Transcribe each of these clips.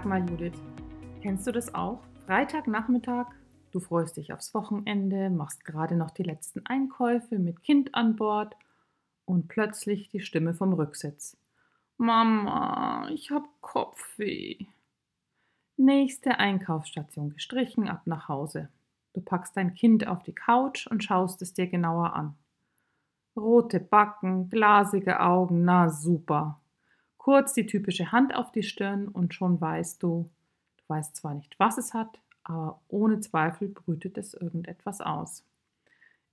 Sag mal, Judith, kennst du das auch? Freitagnachmittag, du freust dich aufs Wochenende, machst gerade noch die letzten Einkäufe mit Kind an Bord und plötzlich die Stimme vom Rücksitz. Mama, ich hab Kopfweh. Nächste Einkaufsstation gestrichen, ab nach Hause. Du packst dein Kind auf die Couch und schaust es dir genauer an. Rote Backen, glasige Augen, na super. Kurz die typische Hand auf die Stirn und schon weißt du, du weißt zwar nicht, was es hat, aber ohne Zweifel brütet es irgendetwas aus.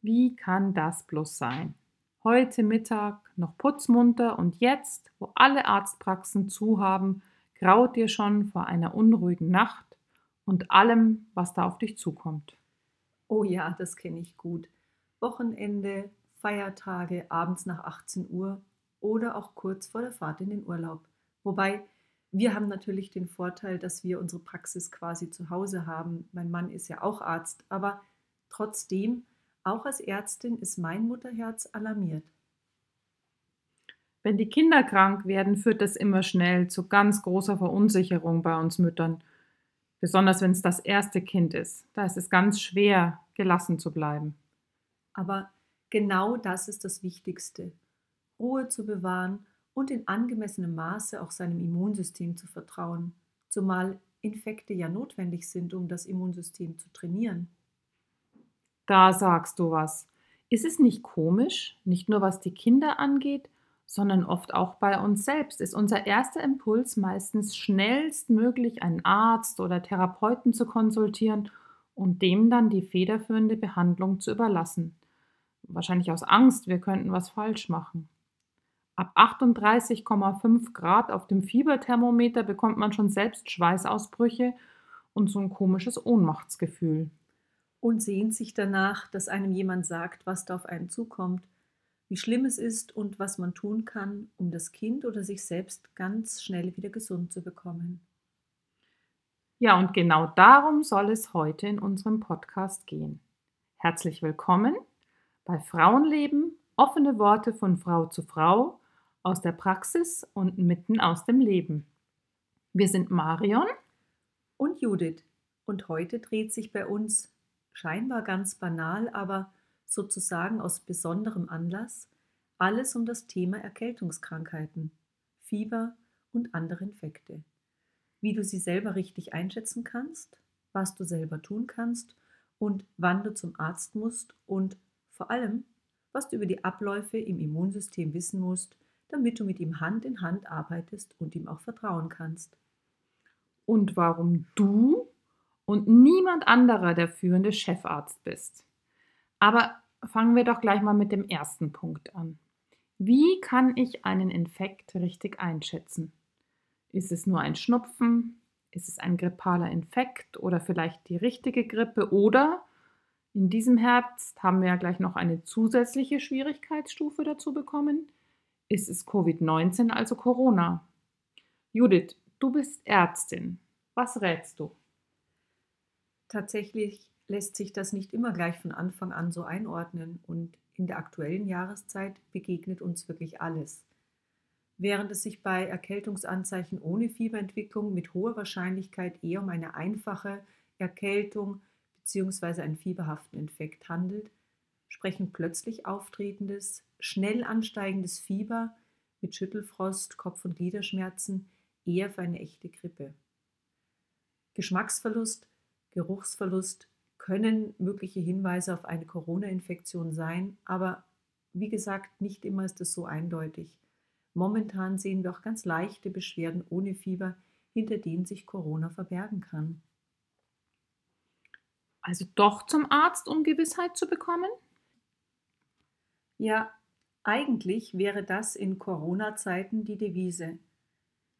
Wie kann das bloß sein? Heute Mittag noch putzmunter und jetzt, wo alle Arztpraxen zu haben, graut dir schon vor einer unruhigen Nacht und allem, was da auf dich zukommt. Oh ja, das kenne ich gut. Wochenende, Feiertage, abends nach 18 Uhr oder auch kurz vor der Fahrt in den Urlaub. Wobei wir haben natürlich den Vorteil, dass wir unsere Praxis quasi zu Hause haben. Mein Mann ist ja auch Arzt, aber trotzdem, auch als Ärztin ist mein Mutterherz alarmiert. Wenn die Kinder krank werden, führt das immer schnell zu ganz großer Verunsicherung bei uns Müttern. Besonders wenn es das erste Kind ist. Da ist es ganz schwer, gelassen zu bleiben. Aber genau das ist das Wichtigste. Ruhe zu bewahren und in angemessenem Maße auch seinem Immunsystem zu vertrauen, zumal Infekte ja notwendig sind, um das Immunsystem zu trainieren. Da sagst du was. Ist es nicht komisch, nicht nur was die Kinder angeht, sondern oft auch bei uns selbst ist unser erster Impuls meistens schnellstmöglich einen Arzt oder Therapeuten zu konsultieren und dem dann die federführende Behandlung zu überlassen. Wahrscheinlich aus Angst, wir könnten was falsch machen. Ab 38,5 Grad auf dem Fieberthermometer bekommt man schon selbst Schweißausbrüche und so ein komisches Ohnmachtsgefühl. Und sehnt sich danach, dass einem jemand sagt, was da auf einen zukommt, wie schlimm es ist und was man tun kann, um das Kind oder sich selbst ganz schnell wieder gesund zu bekommen. Ja, und genau darum soll es heute in unserem Podcast gehen. Herzlich willkommen bei Frauenleben, offene Worte von Frau zu Frau aus der Praxis und mitten aus dem Leben. Wir sind Marion und Judith und heute dreht sich bei uns scheinbar ganz banal, aber sozusagen aus besonderem Anlass alles um das Thema Erkältungskrankheiten, Fieber und andere Infekte. Wie du sie selber richtig einschätzen kannst, was du selber tun kannst und wann du zum Arzt musst und vor allem, was du über die Abläufe im Immunsystem wissen musst, damit du mit ihm Hand in Hand arbeitest und ihm auch vertrauen kannst. Und warum du und niemand anderer der führende Chefarzt bist. Aber fangen wir doch gleich mal mit dem ersten Punkt an. Wie kann ich einen Infekt richtig einschätzen? Ist es nur ein Schnupfen? Ist es ein grippaler Infekt oder vielleicht die richtige Grippe? Oder in diesem Herbst haben wir ja gleich noch eine zusätzliche Schwierigkeitsstufe dazu bekommen. Ist es Covid-19, also Corona? Judith, du bist Ärztin. Was rätst du? Tatsächlich lässt sich das nicht immer gleich von Anfang an so einordnen und in der aktuellen Jahreszeit begegnet uns wirklich alles. Während es sich bei Erkältungsanzeichen ohne Fieberentwicklung mit hoher Wahrscheinlichkeit eher um eine einfache Erkältung bzw. einen fieberhaften Infekt handelt, sprechen plötzlich auftretendes, schnell ansteigendes Fieber mit Schüttelfrost, Kopf- und Gliederschmerzen eher für eine echte Grippe. Geschmacksverlust, Geruchsverlust können mögliche Hinweise auf eine Corona-Infektion sein, aber wie gesagt, nicht immer ist es so eindeutig. Momentan sehen wir auch ganz leichte Beschwerden ohne Fieber, hinter denen sich Corona verbergen kann. Also doch zum Arzt, um Gewissheit zu bekommen? Ja, eigentlich wäre das in Corona-Zeiten die Devise.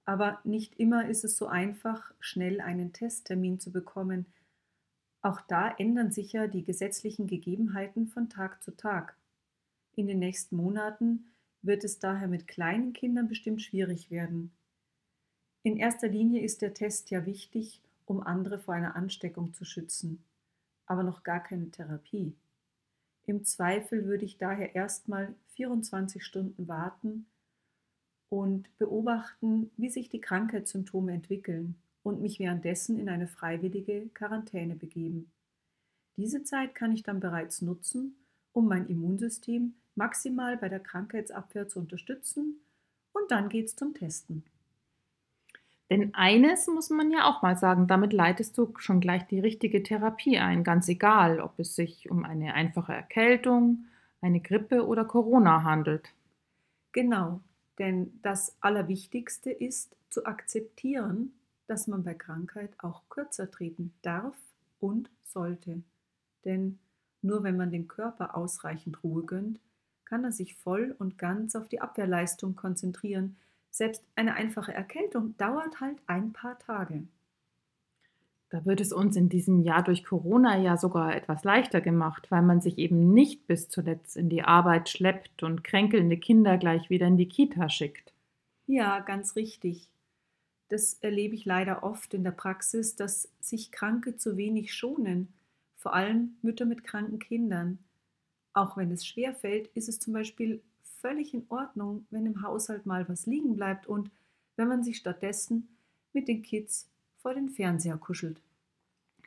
Aber nicht immer ist es so einfach, schnell einen Testtermin zu bekommen. Auch da ändern sich ja die gesetzlichen Gegebenheiten von Tag zu Tag. In den nächsten Monaten wird es daher mit kleinen Kindern bestimmt schwierig werden. In erster Linie ist der Test ja wichtig, um andere vor einer Ansteckung zu schützen, aber noch gar keine Therapie. Im Zweifel würde ich daher erstmal 24 Stunden warten und beobachten, wie sich die Krankheitssymptome entwickeln, und mich währenddessen in eine freiwillige Quarantäne begeben. Diese Zeit kann ich dann bereits nutzen, um mein Immunsystem maximal bei der Krankheitsabwehr zu unterstützen und dann geht's zum Testen. Denn eines muss man ja auch mal sagen, damit leitest du schon gleich die richtige Therapie ein, ganz egal, ob es sich um eine einfache Erkältung, eine Grippe oder Corona handelt. Genau, denn das Allerwichtigste ist zu akzeptieren, dass man bei Krankheit auch kürzer treten darf und sollte. Denn nur wenn man dem Körper ausreichend Ruhe gönnt, kann er sich voll und ganz auf die Abwehrleistung konzentrieren, selbst eine einfache Erkältung dauert halt ein paar Tage. Da wird es uns in diesem Jahr durch Corona ja sogar etwas leichter gemacht, weil man sich eben nicht bis zuletzt in die Arbeit schleppt und kränkelnde Kinder gleich wieder in die Kita schickt. Ja, ganz richtig. Das erlebe ich leider oft in der Praxis, dass sich Kranke zu wenig schonen, vor allem Mütter mit kranken Kindern. Auch wenn es schwer fällt, ist es zum Beispiel völlig in Ordnung, wenn im Haushalt mal was liegen bleibt und wenn man sich stattdessen mit den Kids vor den Fernseher kuschelt.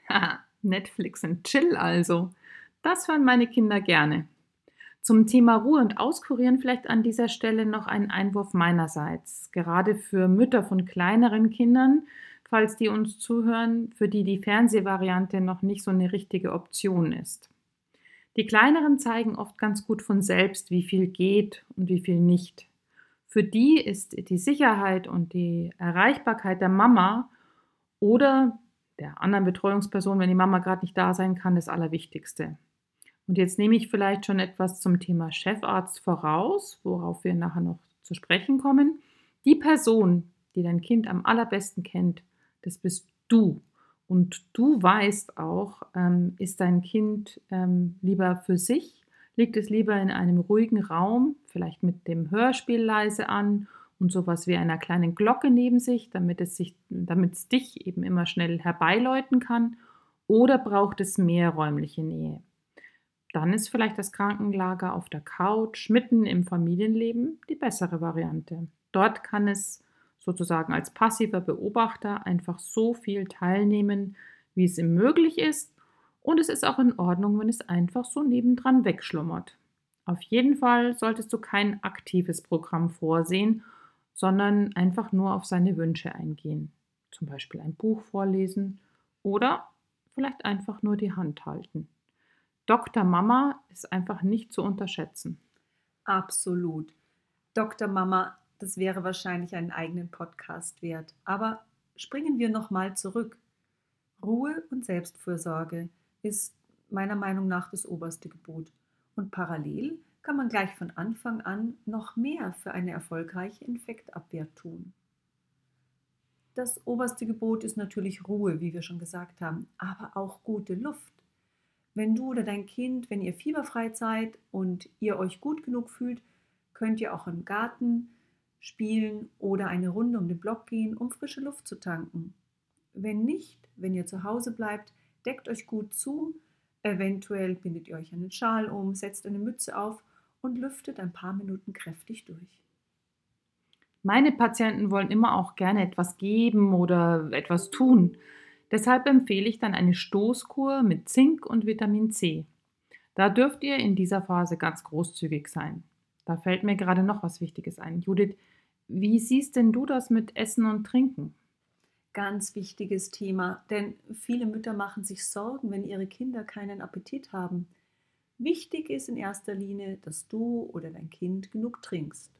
Haha, Netflix und Chill also. Das hören meine Kinder gerne. Zum Thema Ruhe und Auskurieren vielleicht an dieser Stelle noch ein Einwurf meinerseits. Gerade für Mütter von kleineren Kindern, falls die uns zuhören, für die die Fernsehvariante noch nicht so eine richtige Option ist. Die kleineren zeigen oft ganz gut von selbst, wie viel geht und wie viel nicht. Für die ist die Sicherheit und die Erreichbarkeit der Mama oder der anderen Betreuungsperson, wenn die Mama gerade nicht da sein kann, das Allerwichtigste. Und jetzt nehme ich vielleicht schon etwas zum Thema Chefarzt voraus, worauf wir nachher noch zu sprechen kommen. Die Person, die dein Kind am allerbesten kennt, das bist du. Und du weißt auch, ähm, ist dein Kind ähm, lieber für sich, liegt es lieber in einem ruhigen Raum, vielleicht mit dem Hörspiel leise an und sowas wie einer kleinen Glocke neben sich, damit es, sich, damit es dich eben immer schnell herbeiläuten kann, oder braucht es mehr räumliche Nähe? Dann ist vielleicht das Krankenlager auf der Couch mitten im Familienleben die bessere Variante. Dort kann es sozusagen als passiver Beobachter einfach so viel teilnehmen, wie es ihm möglich ist. Und es ist auch in Ordnung, wenn es einfach so nebendran wegschlummert. Auf jeden Fall solltest du kein aktives Programm vorsehen, sondern einfach nur auf seine Wünsche eingehen. Zum Beispiel ein Buch vorlesen oder vielleicht einfach nur die Hand halten. Dr. Mama ist einfach nicht zu unterschätzen. Absolut. Dr. Mama das wäre wahrscheinlich einen eigenen Podcast wert. Aber springen wir nochmal zurück. Ruhe und Selbstfürsorge ist meiner Meinung nach das oberste Gebot. Und parallel kann man gleich von Anfang an noch mehr für eine erfolgreiche Infektabwehr tun. Das oberste Gebot ist natürlich Ruhe, wie wir schon gesagt haben, aber auch gute Luft. Wenn du oder dein Kind, wenn ihr fieberfrei seid und ihr euch gut genug fühlt, könnt ihr auch im Garten spielen oder eine Runde um den Block gehen, um frische Luft zu tanken. Wenn nicht, wenn ihr zu Hause bleibt, deckt euch gut zu, eventuell bindet ihr euch einen Schal um, setzt eine Mütze auf und lüftet ein paar Minuten kräftig durch. Meine Patienten wollen immer auch gerne etwas geben oder etwas tun. Deshalb empfehle ich dann eine Stoßkur mit Zink und Vitamin C. Da dürft ihr in dieser Phase ganz großzügig sein. Da fällt mir gerade noch was Wichtiges ein. Judith, wie siehst denn du das mit Essen und Trinken? Ganz wichtiges Thema, denn viele Mütter machen sich Sorgen, wenn ihre Kinder keinen Appetit haben. Wichtig ist in erster Linie, dass du oder dein Kind genug trinkst.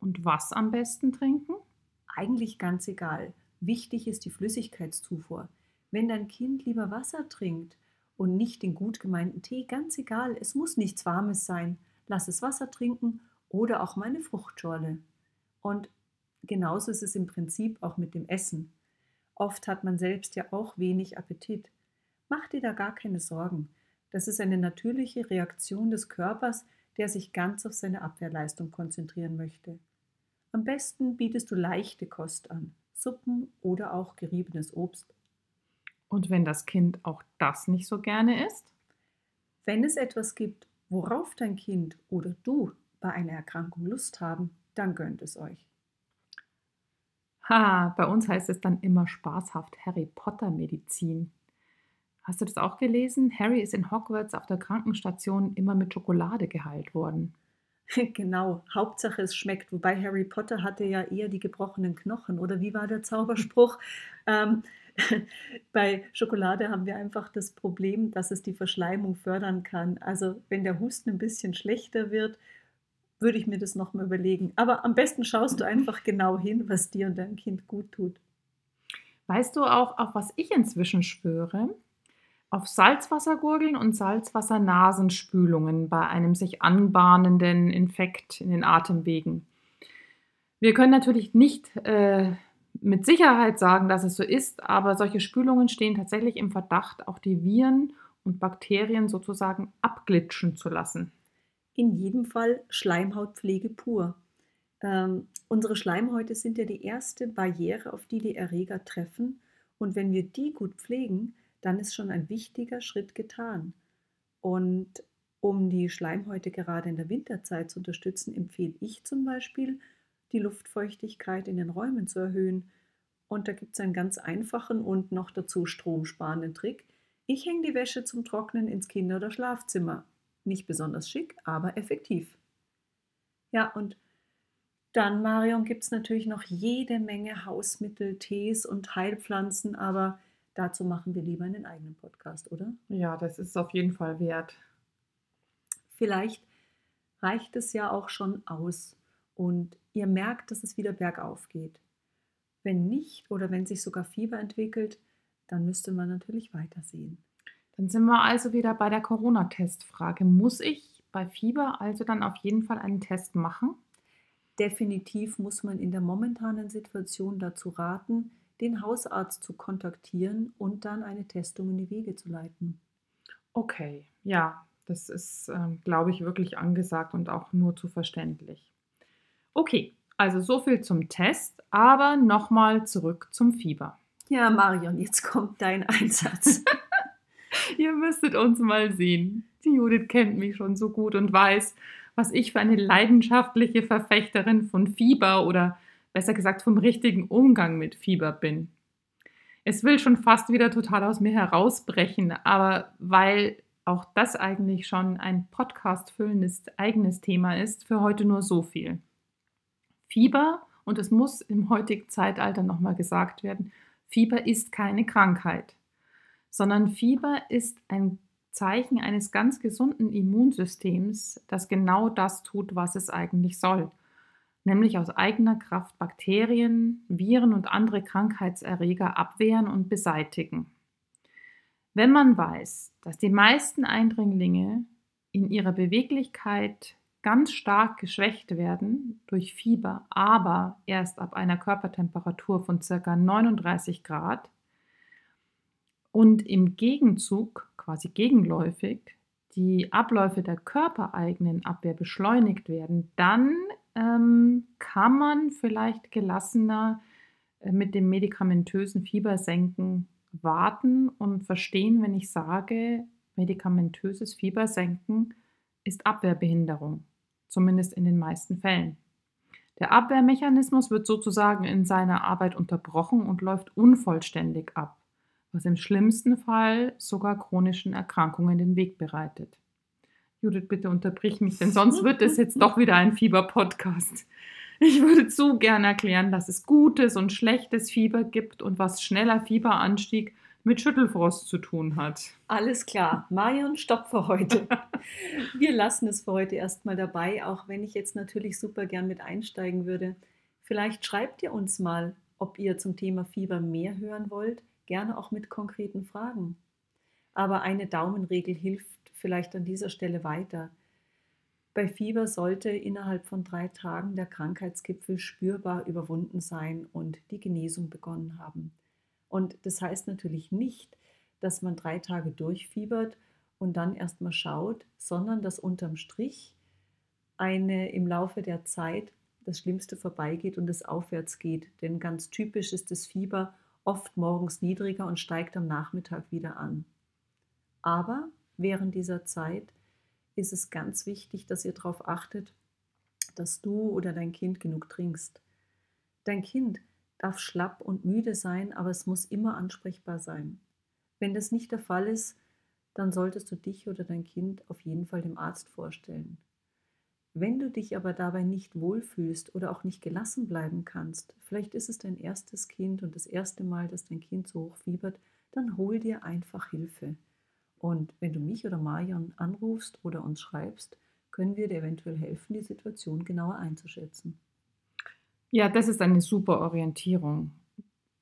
Und was am besten trinken? Eigentlich ganz egal. Wichtig ist die Flüssigkeitszufuhr. Wenn dein Kind lieber Wasser trinkt und nicht den gut gemeinten Tee, ganz egal, es muss nichts Warmes sein. Lass es Wasser trinken oder auch mal eine Fruchtschorle. Und genauso ist es im Prinzip auch mit dem Essen. Oft hat man selbst ja auch wenig Appetit. Mach dir da gar keine Sorgen. Das ist eine natürliche Reaktion des Körpers, der sich ganz auf seine Abwehrleistung konzentrieren möchte. Am besten bietest du leichte Kost an, Suppen oder auch geriebenes Obst. Und wenn das Kind auch das nicht so gerne isst? Wenn es etwas gibt, worauf dein Kind oder du bei einer Erkrankung Lust haben, dann gönnt es euch. Ha, bei uns heißt es dann immer spaßhaft Harry Potter Medizin. Hast du das auch gelesen? Harry ist in Hogwarts auf der Krankenstation immer mit Schokolade geheilt worden. Genau, Hauptsache es schmeckt. Wobei Harry Potter hatte ja eher die gebrochenen Knochen. Oder wie war der Zauberspruch? ähm, bei Schokolade haben wir einfach das Problem, dass es die Verschleimung fördern kann. Also wenn der Husten ein bisschen schlechter wird, würde ich mir das nochmal überlegen. Aber am besten schaust du einfach genau hin, was dir und deinem Kind gut tut. Weißt du auch, auf was ich inzwischen schwöre? Auf Salzwassergurgeln und Salzwassernasenspülungen bei einem sich anbahnenden Infekt in den Atemwegen. Wir können natürlich nicht äh, mit Sicherheit sagen, dass es so ist, aber solche Spülungen stehen tatsächlich im Verdacht, auch die Viren und Bakterien sozusagen abglitschen zu lassen in jedem Fall Schleimhautpflege pur. Ähm, unsere Schleimhäute sind ja die erste Barriere, auf die die Erreger treffen. Und wenn wir die gut pflegen, dann ist schon ein wichtiger Schritt getan. Und um die Schleimhäute gerade in der Winterzeit zu unterstützen, empfehle ich zum Beispiel, die Luftfeuchtigkeit in den Räumen zu erhöhen. Und da gibt es einen ganz einfachen und noch dazu stromsparenden Trick. Ich hänge die Wäsche zum Trocknen ins Kinder- oder Schlafzimmer. Nicht besonders schick, aber effektiv. Ja, und dann, Marion, gibt es natürlich noch jede Menge Hausmittel, Tees und Heilpflanzen, aber dazu machen wir lieber einen eigenen Podcast, oder? Ja, das ist auf jeden Fall wert. Vielleicht reicht es ja auch schon aus und ihr merkt, dass es wieder bergauf geht. Wenn nicht oder wenn sich sogar Fieber entwickelt, dann müsste man natürlich weitersehen. Dann sind wir also wieder bei der Corona-Testfrage. Muss ich bei Fieber also dann auf jeden Fall einen Test machen? Definitiv muss man in der momentanen Situation dazu raten, den Hausarzt zu kontaktieren und dann eine Testung in die Wege zu leiten. Okay, ja, das ist, äh, glaube ich, wirklich angesagt und auch nur zu verständlich. Okay, also so viel zum Test, aber nochmal zurück zum Fieber. Ja, Marion, jetzt kommt dein Einsatz. Ihr müsstet uns mal sehen. Die Judith kennt mich schon so gut und weiß, was ich für eine leidenschaftliche Verfechterin von Fieber oder besser gesagt vom richtigen Umgang mit Fieber bin. Es will schon fast wieder total aus mir herausbrechen, aber weil auch das eigentlich schon ein Podcast füllendes eigenes Thema ist, für heute nur so viel. Fieber, und es muss im heutigen Zeitalter nochmal gesagt werden, Fieber ist keine Krankheit sondern Fieber ist ein Zeichen eines ganz gesunden Immunsystems, das genau das tut, was es eigentlich soll, nämlich aus eigener Kraft Bakterien, Viren und andere Krankheitserreger abwehren und beseitigen. Wenn man weiß, dass die meisten Eindringlinge in ihrer Beweglichkeit ganz stark geschwächt werden durch Fieber, aber erst ab einer Körpertemperatur von ca. 39 Grad, und im Gegenzug, quasi gegenläufig, die Abläufe der körpereigenen Abwehr beschleunigt werden, dann ähm, kann man vielleicht gelassener äh, mit dem medikamentösen Fiebersenken warten und verstehen, wenn ich sage, medikamentöses Fiebersenken ist Abwehrbehinderung, zumindest in den meisten Fällen. Der Abwehrmechanismus wird sozusagen in seiner Arbeit unterbrochen und läuft unvollständig ab was im schlimmsten Fall sogar chronischen Erkrankungen den Weg bereitet. Judith, bitte unterbrich mich, denn sonst wird es jetzt doch wieder ein Fieber-Podcast. Ich würde zu gern erklären, dass es gutes und schlechtes Fieber gibt und was schneller Fieberanstieg mit Schüttelfrost zu tun hat. Alles klar. Marion, stopp für heute. Wir lassen es für heute erstmal dabei, auch wenn ich jetzt natürlich super gern mit einsteigen würde. Vielleicht schreibt ihr uns mal, ob ihr zum Thema Fieber mehr hören wollt gerne auch mit konkreten Fragen. Aber eine Daumenregel hilft vielleicht an dieser Stelle weiter. Bei Fieber sollte innerhalb von drei Tagen der Krankheitsgipfel spürbar überwunden sein und die Genesung begonnen haben. Und das heißt natürlich nicht, dass man drei Tage durchfiebert und dann erstmal schaut, sondern dass unterm Strich eine im Laufe der Zeit das Schlimmste vorbeigeht und es aufwärts geht. Denn ganz typisch ist das Fieber oft morgens niedriger und steigt am Nachmittag wieder an. Aber während dieser Zeit ist es ganz wichtig, dass ihr darauf achtet, dass du oder dein Kind genug trinkst. Dein Kind darf schlapp und müde sein, aber es muss immer ansprechbar sein. Wenn das nicht der Fall ist, dann solltest du dich oder dein Kind auf jeden Fall dem Arzt vorstellen. Wenn du dich aber dabei nicht wohlfühlst oder auch nicht gelassen bleiben kannst, vielleicht ist es dein erstes Kind und das erste Mal, dass dein Kind so hoch fiebert, dann hol dir einfach Hilfe. Und wenn du mich oder Marion anrufst oder uns schreibst, können wir dir eventuell helfen, die Situation genauer einzuschätzen. Ja, das ist eine super Orientierung.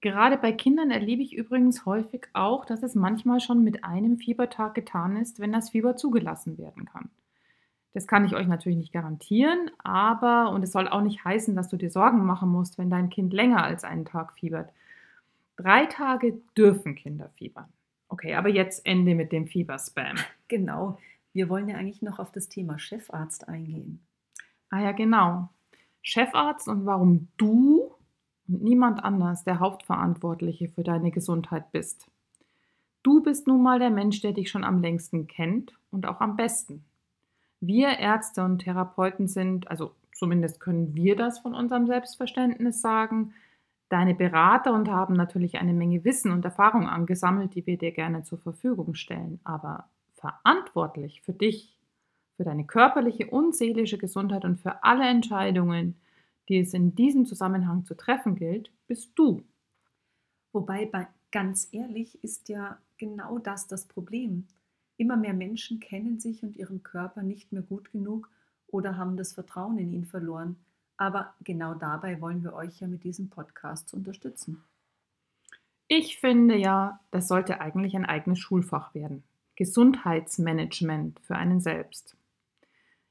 Gerade bei Kindern erlebe ich übrigens häufig auch, dass es manchmal schon mit einem Fiebertag getan ist, wenn das Fieber zugelassen werden kann. Das kann ich euch natürlich nicht garantieren, aber und es soll auch nicht heißen, dass du dir Sorgen machen musst, wenn dein Kind länger als einen Tag fiebert. Drei Tage dürfen Kinder fiebern. Okay, aber jetzt Ende mit dem Fieberspam. Genau. Wir wollen ja eigentlich noch auf das Thema Chefarzt eingehen. Ah ja, genau. Chefarzt und warum du und niemand anders der Hauptverantwortliche für deine Gesundheit bist. Du bist nun mal der Mensch, der dich schon am längsten kennt und auch am besten. Wir Ärzte und Therapeuten sind, also zumindest können wir das von unserem Selbstverständnis sagen, deine Berater und haben natürlich eine Menge Wissen und Erfahrung angesammelt, die wir dir gerne zur Verfügung stellen. Aber verantwortlich für dich, für deine körperliche und seelische Gesundheit und für alle Entscheidungen, die es in diesem Zusammenhang zu treffen gilt, bist du. Wobei, bei, ganz ehrlich, ist ja genau das das Problem. Immer mehr Menschen kennen sich und ihren Körper nicht mehr gut genug oder haben das Vertrauen in ihn verloren. Aber genau dabei wollen wir euch ja mit diesem Podcast unterstützen. Ich finde ja, das sollte eigentlich ein eigenes Schulfach werden. Gesundheitsmanagement für einen selbst.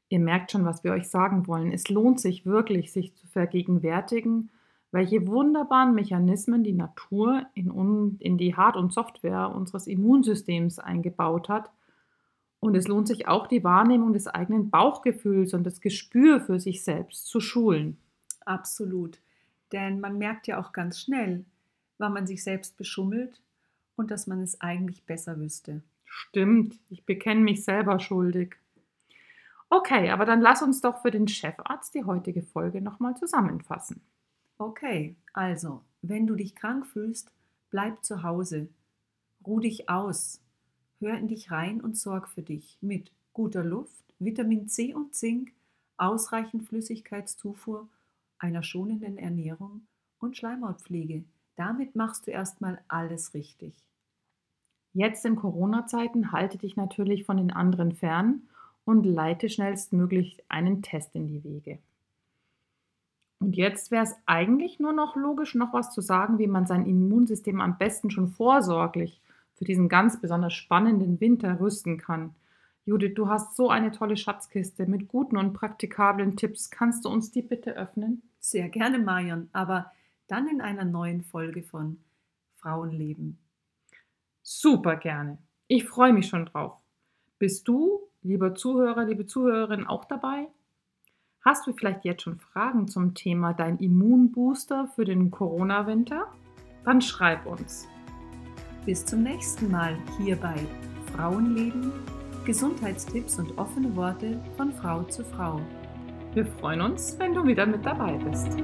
Ihr merkt schon, was wir euch sagen wollen. Es lohnt sich wirklich, sich zu vergegenwärtigen, welche wunderbaren Mechanismen die Natur in, in die Hard- und Software unseres Immunsystems eingebaut hat. Und es lohnt sich auch, die Wahrnehmung des eigenen Bauchgefühls und das Gespür für sich selbst zu schulen. Absolut. Denn man merkt ja auch ganz schnell, wann man sich selbst beschummelt und dass man es eigentlich besser wüsste. Stimmt, ich bekenne mich selber schuldig. Okay, aber dann lass uns doch für den Chefarzt die heutige Folge nochmal zusammenfassen. Okay, also, wenn du dich krank fühlst, bleib zu Hause. Ruh dich aus. Hör in dich rein und sorg für dich mit guter Luft, Vitamin C und Zink, ausreichend Flüssigkeitszufuhr, einer schonenden Ernährung und Schleimhautpflege. Damit machst du erstmal alles richtig. Jetzt in Corona-Zeiten halte dich natürlich von den anderen fern und leite schnellstmöglich einen Test in die Wege. Und jetzt wäre es eigentlich nur noch logisch, noch was zu sagen, wie man sein Immunsystem am besten schon vorsorglich für diesen ganz besonders spannenden Winter rüsten kann. Judith, du hast so eine tolle Schatzkiste mit guten und praktikablen Tipps. Kannst du uns die bitte öffnen? Sehr gerne, Marion, aber dann in einer neuen Folge von Frauenleben. Super gerne. Ich freue mich schon drauf. Bist du, lieber Zuhörer, liebe Zuhörerin, auch dabei? Hast du vielleicht jetzt schon Fragen zum Thema dein Immunbooster für den Corona-Winter? Dann schreib uns. Bis zum nächsten Mal hier bei Frauenleben, Gesundheitstipps und offene Worte von Frau zu Frau. Wir freuen uns, wenn du wieder mit dabei bist.